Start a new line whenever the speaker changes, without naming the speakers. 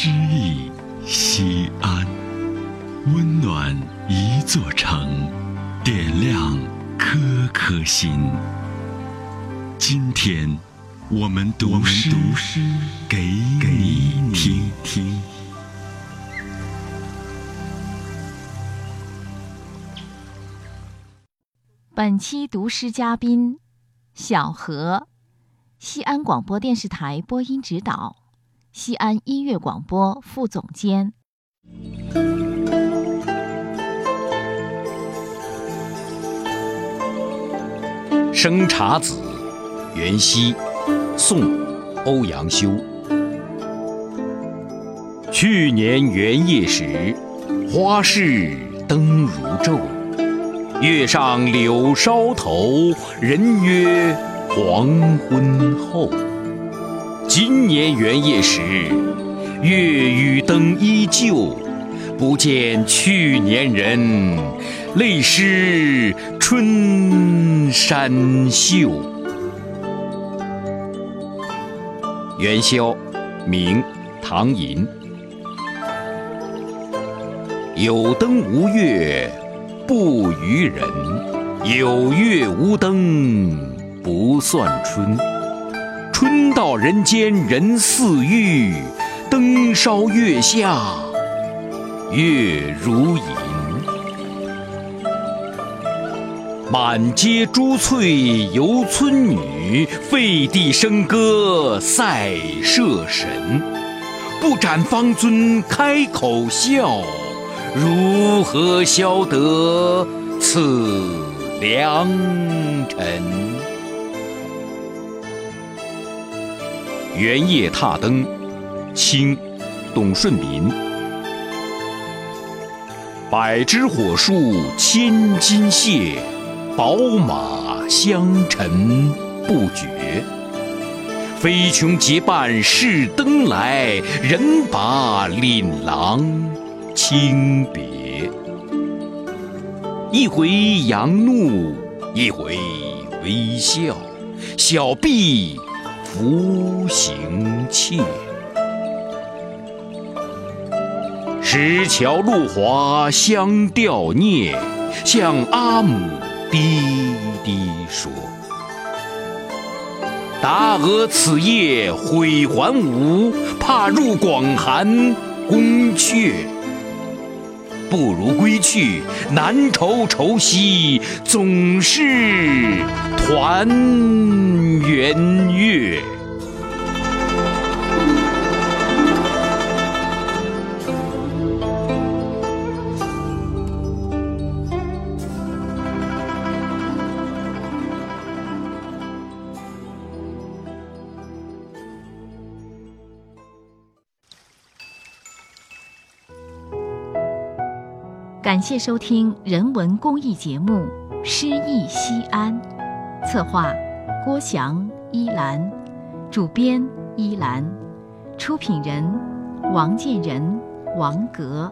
诗意西安，温暖一座城，点亮颗颗心。今天，我们读诗给你听听。
本期读诗嘉宾：小何，西安广播电视台播音指导，西安音乐广播副总监。
生查子，元夕，宋，欧阳修。去年元夜时，花市灯如昼。月上柳梢头，人约黄昏后。今年元夜时，月与灯依旧，不见去年人，泪湿春衫袖。元宵，明，唐寅。有灯无月。不娱人，有月无灯不算春。春到人间人似玉，灯烧月下月如银。满街珠翠游村女，废地笙歌赛社神。不展方尊开口笑。如何消得此良辰？元夜踏灯，清，董顺民。百枝火树千金谢，宝马香尘不绝。飞琼结伴试灯来，人把琳琅。轻别，一回扬怒，一回微笑，小婢扶行妾。石桥路滑香吊孽，向阿母低低说：“达娥此夜悔还吴，怕入广寒宫阙。”不如归去，难酬愁夕，总是团圆月。
感谢收听人文公益节目《诗意西安》，策划郭翔、依兰，主编依兰，出品人王建仁、王格。